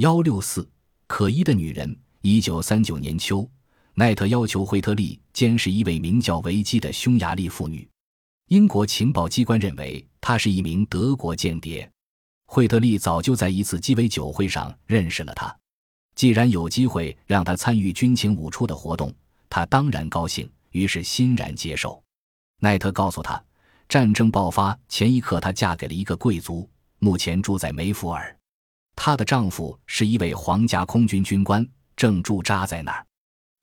幺六四可疑的女人。一九三九年秋，奈特要求惠特利监视一位名叫维基的匈牙利妇女。英国情报机关认为她是一名德国间谍。惠特利早就在一次鸡尾酒会上认识了她。既然有机会让她参与军情五处的活动，他当然高兴，于是欣然接受。奈特告诉他，战争爆发前一刻，她嫁给了一个贵族，目前住在梅福尔。她的丈夫是一位皇家空军军官，正驻扎在那儿。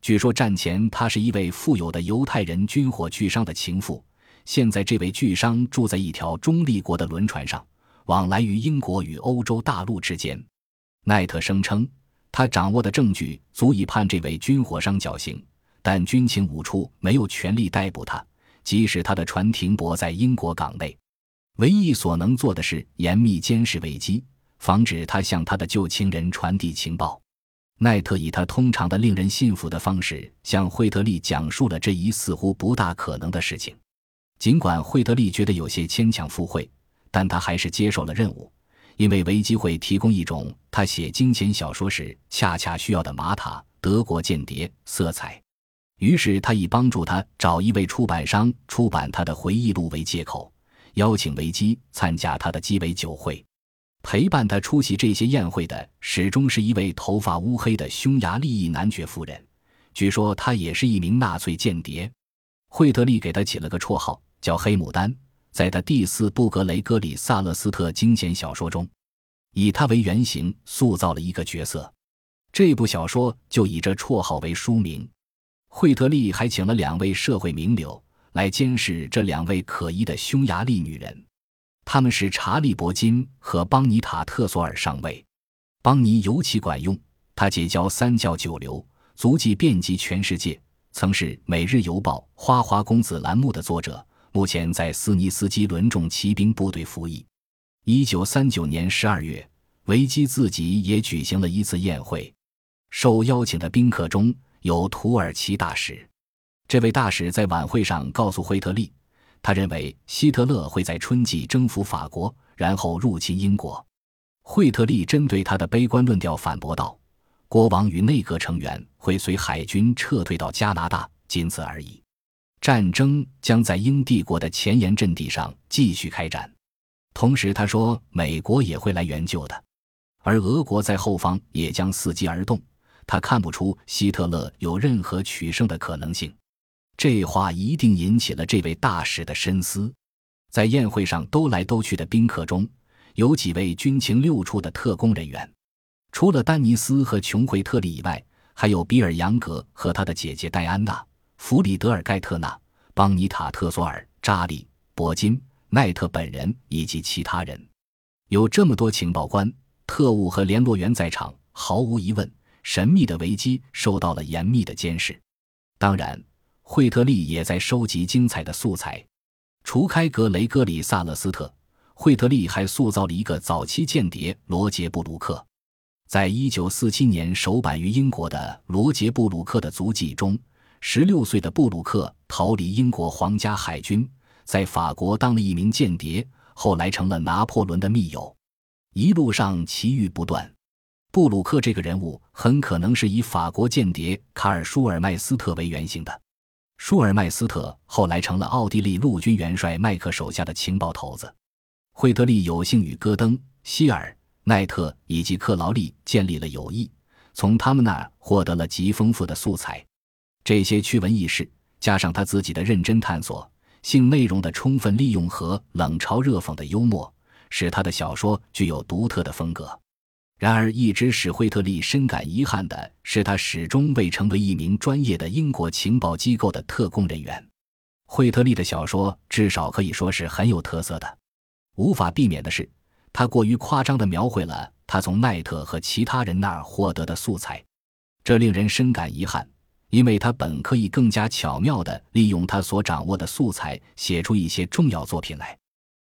据说战前她是一位富有的犹太人军火巨商的情妇，现在这位巨商住在一条中立国的轮船上，往来于英国与欧洲大陆之间。奈特声称，他掌握的证据足以判这位军火商绞刑，但军情五处没有权利逮捕他，即使他的船停泊在英国港内。唯一所能做的是严密监视危机。防止他向他的旧情人传递情报。奈特以他通常的令人信服的方式向惠特利讲述了这一似乎不大可能的事情。尽管惠特利觉得有些牵强附会，但他还是接受了任务，因为维基会提供一种他写金钱小说时恰恰需要的玛塔德国间谍色彩。于是他以帮助他找一位出版商出版他的回忆录为借口，邀请维基参加他的鸡尾酒会。陪伴他出席这些宴会的，始终是一位头发乌黑的匈牙利裔男爵夫人。据说她也是一名纳粹间谍。惠特利给他起了个绰号，叫“黑牡丹”。在他第四部格雷戈里·萨勒斯特惊险小说中，以他为原型塑造了一个角色。这部小说就以这绰号为书名。惠特利还请了两位社会名流来监视这两位可疑的匈牙利女人。他们是查理·伯金和邦尼塔特索尔上尉。邦尼尤其管用，他结交三教九流，足迹遍及全世界，曾是《每日邮报》“花花公子”栏目的作者，目前在斯尼斯基轮重骑兵部队服役。一九三九年十二月，维基自己也举行了一次宴会，受邀请的宾客中有土耳其大使。这位大使在晚会上告诉惠特利。他认为希特勒会在春季征服法国，然后入侵英国。惠特利针对他的悲观论调反驳道：“国王与内阁成员会随海军撤退到加拿大，仅此而已。战争将在英帝国的前沿阵地上继续开展。”同时，他说美国也会来援救的，而俄国在后方也将伺机而动。他看不出希特勒有任何取胜的可能性。这话一定引起了这位大使的深思。在宴会上兜来兜去的宾客中，有几位军情六处的特工人员。除了丹尼斯和琼惠特利以外，还有比尔·杨格和他的姐姐戴安娜、弗里德尔·盖特纳、邦尼塔特索尔、扎里·伯金、奈特本人以及其他人。有这么多情报官、特务和联络员在场，毫无疑问，神秘的危机受到了严密的监视。当然。惠特利也在收集精彩的素材。除开格雷戈里·萨勒斯特，惠特利还塑造了一个早期间谍罗杰·布鲁克。在一九四七年首版于英国的《罗杰·布鲁克的足迹》中，十六岁的布鲁克逃离英国皇家海军，在法国当了一名间谍，后来成了拿破仑的密友，一路上奇遇不断。布鲁克这个人物很可能是以法国间谍卡尔·舒尔麦斯特为原型的。舒尔麦斯特后来成了奥地利陆军元帅麦克手下的情报头子。惠特利有幸与戈登、希尔、奈特以及克劳利建立了友谊，从他们那儿获得了极丰富的素材。这些趣闻轶事，加上他自己的认真探索、性内容的充分利用和冷嘲热讽的幽默，使他的小说具有独特的风格。然而，一直使惠特利深感遗憾的是，他始终未成为一名专业的英国情报机构的特工人员。惠特利的小说至少可以说是很有特色的。无法避免的是，他过于夸张地描绘了他从奈特和其他人那儿获得的素材，这令人深感遗憾，因为他本可以更加巧妙地利用他所掌握的素材，写出一些重要作品来。